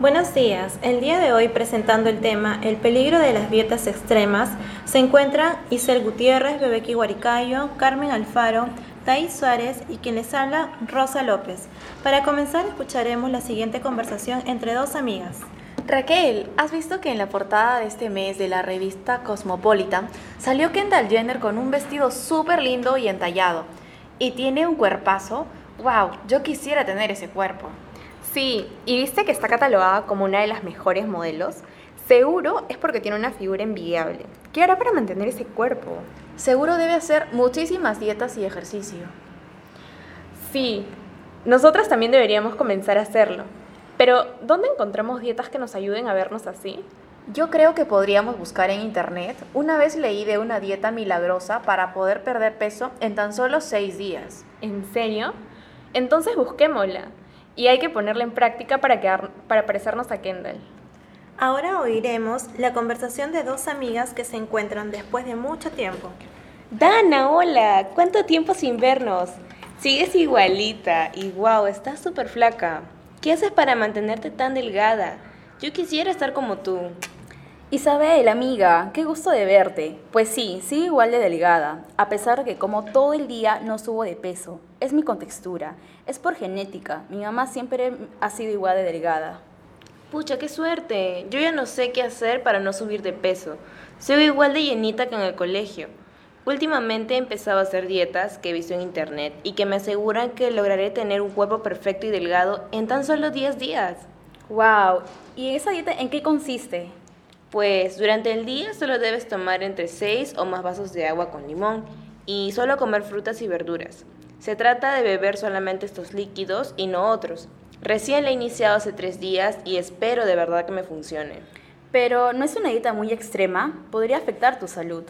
Buenos días. El día de hoy presentando el tema El peligro de las dietas extremas se encuentran Isel Gutiérrez, Bebequi Guaricayo, Carmen Alfaro, Thais Suárez y quien les habla Rosa López. Para comenzar escucharemos la siguiente conversación entre dos amigas. Raquel, ¿has visto que en la portada de este mes de la revista Cosmopolitan salió Kendall Jenner con un vestido súper lindo y entallado? Y tiene un cuerpazo. ¡Wow! Yo quisiera tener ese cuerpo. Sí, y viste que está catalogada como una de las mejores modelos. Seguro es porque tiene una figura envidiable. ¿Qué hará para mantener ese cuerpo? Seguro debe hacer muchísimas dietas y ejercicio. Sí, nosotras también deberíamos comenzar a hacerlo. Pero, ¿dónde encontramos dietas que nos ayuden a vernos así? Yo creo que podríamos buscar en internet. Una vez leí de una dieta milagrosa para poder perder peso en tan solo seis días. ¿En serio? Entonces busquémosla. Y hay que ponerla en práctica para, quedar, para parecernos a Kendall. Ahora oiremos la conversación de dos amigas que se encuentran después de mucho tiempo. Dana, hola, ¿cuánto tiempo sin vernos? Sigues igualita y wow, estás súper flaca. ¿Qué haces para mantenerte tan delgada? Yo quisiera estar como tú. Isabel, amiga, qué gusto de verte. Pues sí, sigo igual de delgada, a pesar de que como todo el día no subo de peso. Es mi contextura, es por genética. Mi mamá siempre ha sido igual de delgada. Pucha, qué suerte. Yo ya no sé qué hacer para no subir de peso. Soy igual de llenita que en el colegio. Últimamente he empezado a hacer dietas que he visto en internet y que me aseguran que lograré tener un cuerpo perfecto y delgado en tan solo 10 días. ¡Wow! ¿Y esa dieta en qué consiste? Pues durante el día solo debes tomar entre 6 o más vasos de agua con limón y solo comer frutas y verduras. Se trata de beber solamente estos líquidos y no otros. Recién la he iniciado hace tres días y espero de verdad que me funcione. Pero no es una dieta muy extrema, podría afectar tu salud.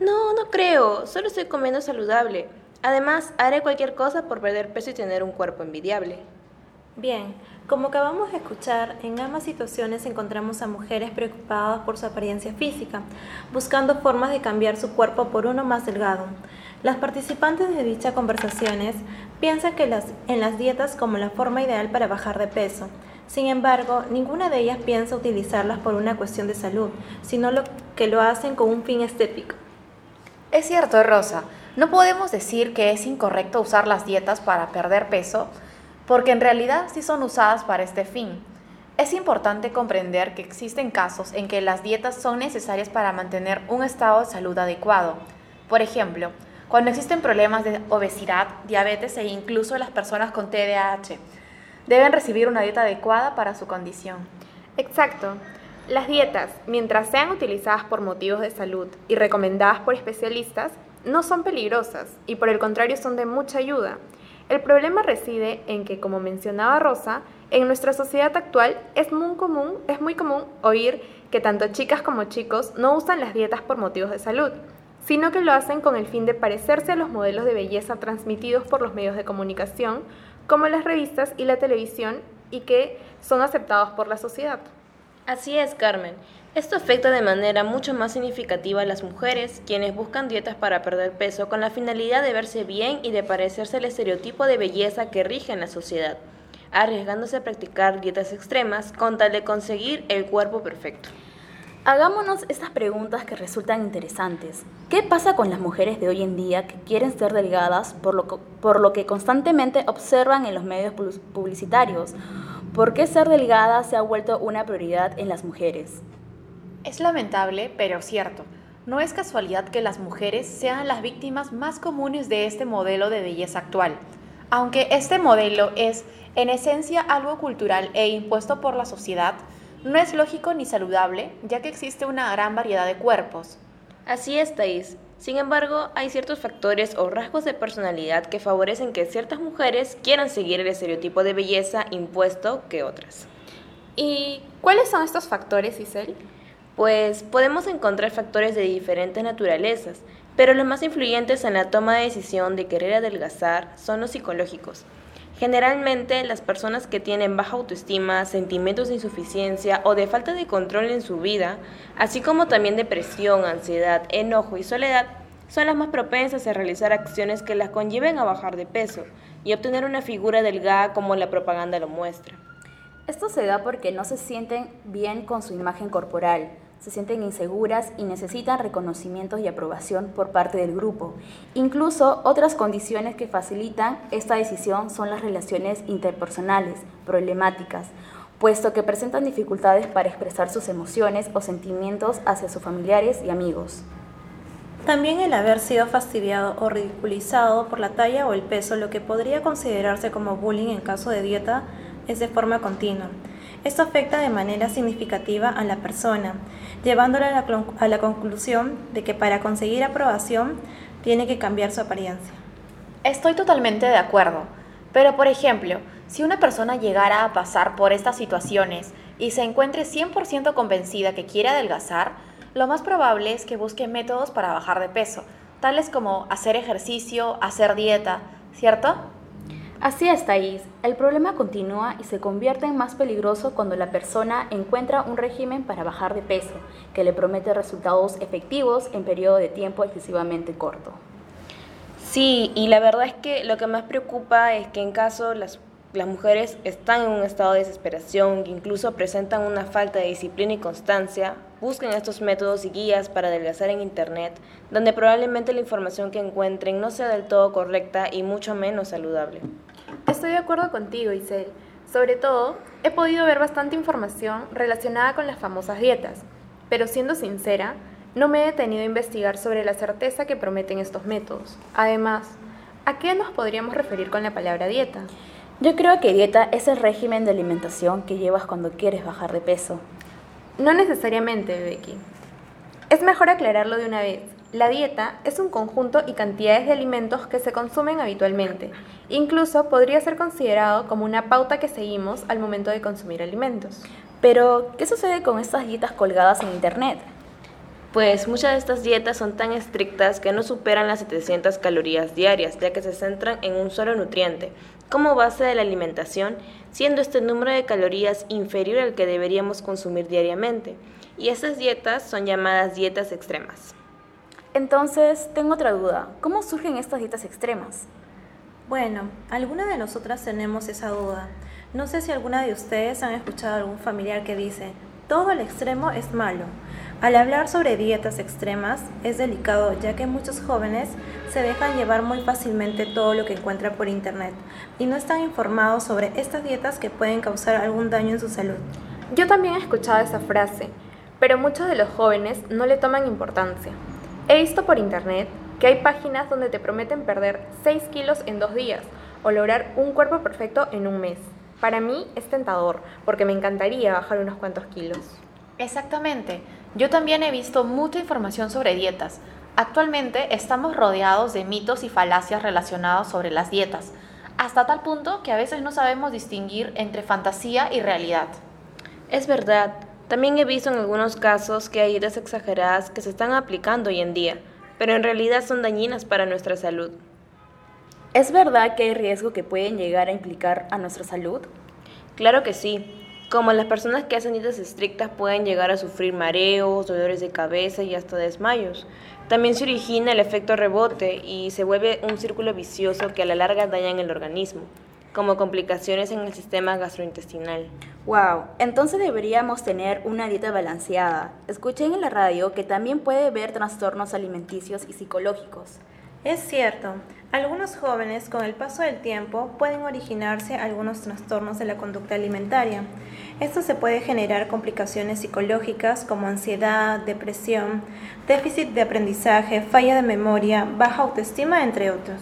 No, no creo, solo estoy comiendo saludable. Además, haré cualquier cosa por perder peso y tener un cuerpo envidiable. Bien, como acabamos de escuchar, en ambas situaciones encontramos a mujeres preocupadas por su apariencia física, buscando formas de cambiar su cuerpo por uno más delgado. Las participantes de dichas conversaciones piensan que las, en las dietas como la forma ideal para bajar de peso. Sin embargo, ninguna de ellas piensa utilizarlas por una cuestión de salud, sino lo, que lo hacen con un fin estético. Es cierto, Rosa. No podemos decir que es incorrecto usar las dietas para perder peso, porque en realidad sí son usadas para este fin. Es importante comprender que existen casos en que las dietas son necesarias para mantener un estado de salud adecuado. Por ejemplo, cuando existen problemas de obesidad, diabetes e incluso las personas con TDAH, deben recibir una dieta adecuada para su condición. Exacto. Las dietas, mientras sean utilizadas por motivos de salud y recomendadas por especialistas, no son peligrosas y por el contrario son de mucha ayuda. El problema reside en que, como mencionaba Rosa, en nuestra sociedad actual es muy común, es muy común oír que tanto chicas como chicos no usan las dietas por motivos de salud, sino que lo hacen con el fin de parecerse a los modelos de belleza transmitidos por los medios de comunicación, como las revistas y la televisión, y que son aceptados por la sociedad. Así es, Carmen. Esto afecta de manera mucho más significativa a las mujeres, quienes buscan dietas para perder peso con la finalidad de verse bien y de parecerse al estereotipo de belleza que rige en la sociedad, arriesgándose a practicar dietas extremas con tal de conseguir el cuerpo perfecto. Hagámonos estas preguntas que resultan interesantes. ¿Qué pasa con las mujeres de hoy en día que quieren ser delgadas por lo, que, por lo que constantemente observan en los medios publicitarios? ¿Por qué ser delgada se ha vuelto una prioridad en las mujeres? Es lamentable, pero cierto. No es casualidad que las mujeres sean las víctimas más comunes de este modelo de belleza actual. Aunque este modelo es, en esencia, algo cultural e impuesto por la sociedad, no es lógico ni saludable, ya que existe una gran variedad de cuerpos. Así es, Thais. Sin embargo, hay ciertos factores o rasgos de personalidad que favorecen que ciertas mujeres quieran seguir el estereotipo de belleza impuesto que otras. ¿Y cuáles son estos factores, Isel? Pues podemos encontrar factores de diferentes naturalezas, pero los más influyentes en la toma de decisión de querer adelgazar son los psicológicos. Generalmente las personas que tienen baja autoestima, sentimientos de insuficiencia o de falta de control en su vida, así como también depresión, ansiedad, enojo y soledad, son las más propensas a realizar acciones que las conlleven a bajar de peso y obtener una figura delgada como la propaganda lo muestra. Esto se da porque no se sienten bien con su imagen corporal, se sienten inseguras y necesitan reconocimiento y aprobación por parte del grupo. Incluso otras condiciones que facilitan esta decisión son las relaciones interpersonales, problemáticas, puesto que presentan dificultades para expresar sus emociones o sentimientos hacia sus familiares y amigos. También el haber sido fastidiado o ridiculizado por la talla o el peso, lo que podría considerarse como bullying en caso de dieta, es de forma continua. Esto afecta de manera significativa a la persona, llevándola a la, conclusión de que para conseguir aprobación tiene que cambiar su apariencia. Estoy totalmente de acuerdo, pero por ejemplo, si una persona llegara a pasar por estas situaciones y se encuentre 100% convencida que quiere adelgazar, lo más probable es que busque métodos para bajar de peso, tales como hacer ejercicio, hacer dieta, ¿cierto? Así es, Thais. El problema continúa y se convierte en más peligroso cuando la persona encuentra un régimen para bajar de peso, que le promete resultados efectivos en periodo de tiempo excesivamente corto. Sí, y la verdad es que lo que más preocupa es que en caso las, las mujeres están en un estado de desesperación, que incluso presentan una falta de disciplina y constancia, busquen estos métodos y guías para adelgazar en Internet, donde probablemente la información que encuentren no sea del todo correcta y mucho menos saludable. Estoy de acuerdo contigo, Isel. Sobre todo, he podido ver bastante información relacionada con las famosas dietas, pero siendo sincera, no me he detenido a investigar sobre la certeza que prometen estos métodos. Además, ¿a qué nos podríamos referir con la palabra dieta? Yo creo que dieta es el régimen de alimentación que llevas cuando quieres bajar de peso. No necesariamente, Becky. Es mejor aclararlo de una vez. La dieta es un conjunto y cantidades de alimentos que se consumen habitualmente. Incluso podría ser considerado como una pauta que seguimos al momento de consumir alimentos. Pero, ¿qué sucede con estas dietas colgadas en Internet? Pues muchas de estas dietas son tan estrictas que no superan las 700 calorías diarias, ya que se centran en un solo nutriente, como base de la alimentación, siendo este número de calorías inferior al que deberíamos consumir diariamente. Y estas dietas son llamadas dietas extremas. Entonces, tengo otra duda. ¿Cómo surgen estas dietas extremas? Bueno, algunas de nosotras tenemos esa duda. No sé si alguna de ustedes han escuchado a algún familiar que dice, todo el extremo es malo. Al hablar sobre dietas extremas es delicado ya que muchos jóvenes se dejan llevar muy fácilmente todo lo que encuentran por internet y no están informados sobre estas dietas que pueden causar algún daño en su salud. Yo también he escuchado esa frase, pero muchos de los jóvenes no le toman importancia. He visto por internet que hay páginas donde te prometen perder 6 kilos en dos días o lograr un cuerpo perfecto en un mes. Para mí es tentador porque me encantaría bajar unos cuantos kilos. Exactamente. Yo también he visto mucha información sobre dietas. Actualmente estamos rodeados de mitos y falacias relacionados sobre las dietas, hasta tal punto que a veces no sabemos distinguir entre fantasía y realidad. Es verdad, también he visto en algunos casos que hay dietas exageradas que se están aplicando hoy en día, pero en realidad son dañinas para nuestra salud. ¿Es verdad que hay riesgo que pueden llegar a implicar a nuestra salud? Claro que sí. Como las personas que hacen dietas estrictas pueden llegar a sufrir mareos, dolores de cabeza y hasta desmayos. También se origina el efecto rebote y se vuelve un círculo vicioso que a la larga daña el organismo, como complicaciones en el sistema gastrointestinal. Wow, entonces deberíamos tener una dieta balanceada. Escuché en la radio que también puede haber trastornos alimenticios y psicológicos. Es cierto, algunos jóvenes con el paso del tiempo pueden originarse algunos trastornos de la conducta alimentaria. Esto se puede generar complicaciones psicológicas como ansiedad, depresión, déficit de aprendizaje, falla de memoria, baja autoestima, entre otros.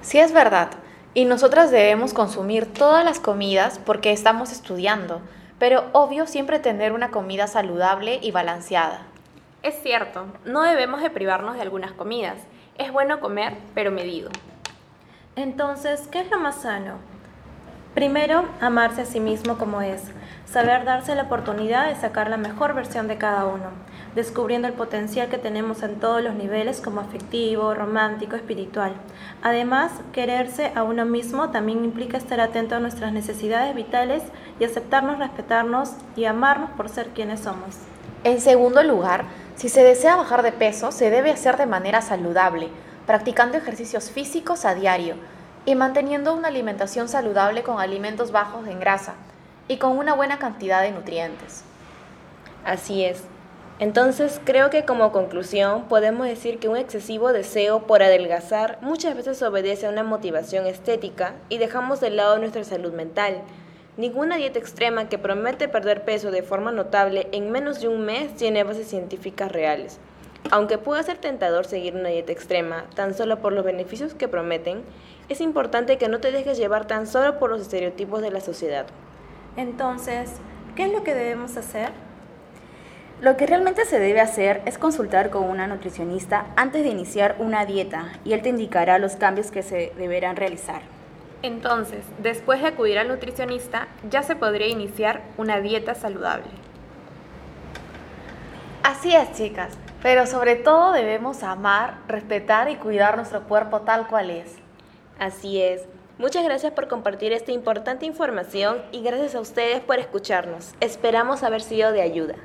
Sí es verdad, y nosotras debemos consumir todas las comidas porque estamos estudiando, pero obvio siempre tener una comida saludable y balanceada. Es cierto, no debemos de privarnos de algunas comidas. Es bueno comer, pero medido. Entonces, ¿qué es lo más sano? Primero, amarse a sí mismo como es, saber darse la oportunidad de sacar la mejor versión de cada uno, descubriendo el potencial que tenemos en todos los niveles como afectivo, romántico, espiritual. Además, quererse a uno mismo también implica estar atento a nuestras necesidades vitales y aceptarnos, respetarnos y amarnos por ser quienes somos. En segundo lugar, si se desea bajar de peso, se debe hacer de manera saludable, practicando ejercicios físicos a diario y manteniendo una alimentación saludable con alimentos bajos en grasa. y con una buena cantidad de nutrientes. Así es. Entonces, creo que como conclusión podemos decir que un excesivo deseo por adelgazar muchas veces obedece a una motivación estética y dejamos de lado nuestra salud mental. Ninguna dieta extrema que promete perder peso de forma notable en menos de un mes tiene bases científicas reales. Aunque pueda ser tentador seguir una dieta extrema tan solo por los beneficios que prometen, es importante que no te dejes llevar tan solo por los estereotipos de la sociedad. Entonces, ¿qué es lo que debemos hacer? Lo que realmente se debe hacer es consultar con una nutricionista antes de iniciar una dieta y él te indicará los cambios que se deberán realizar. Entonces, después de acudir al nutricionista, ya se podría iniciar una dieta saludable. Así es, chicas, pero sobre todo debemos amar, respetar y cuidar nuestro cuerpo tal cual es. Así es. Muchas gracias por compartir esta importante información y gracias a ustedes por escucharnos. Esperamos haber sido de ayuda.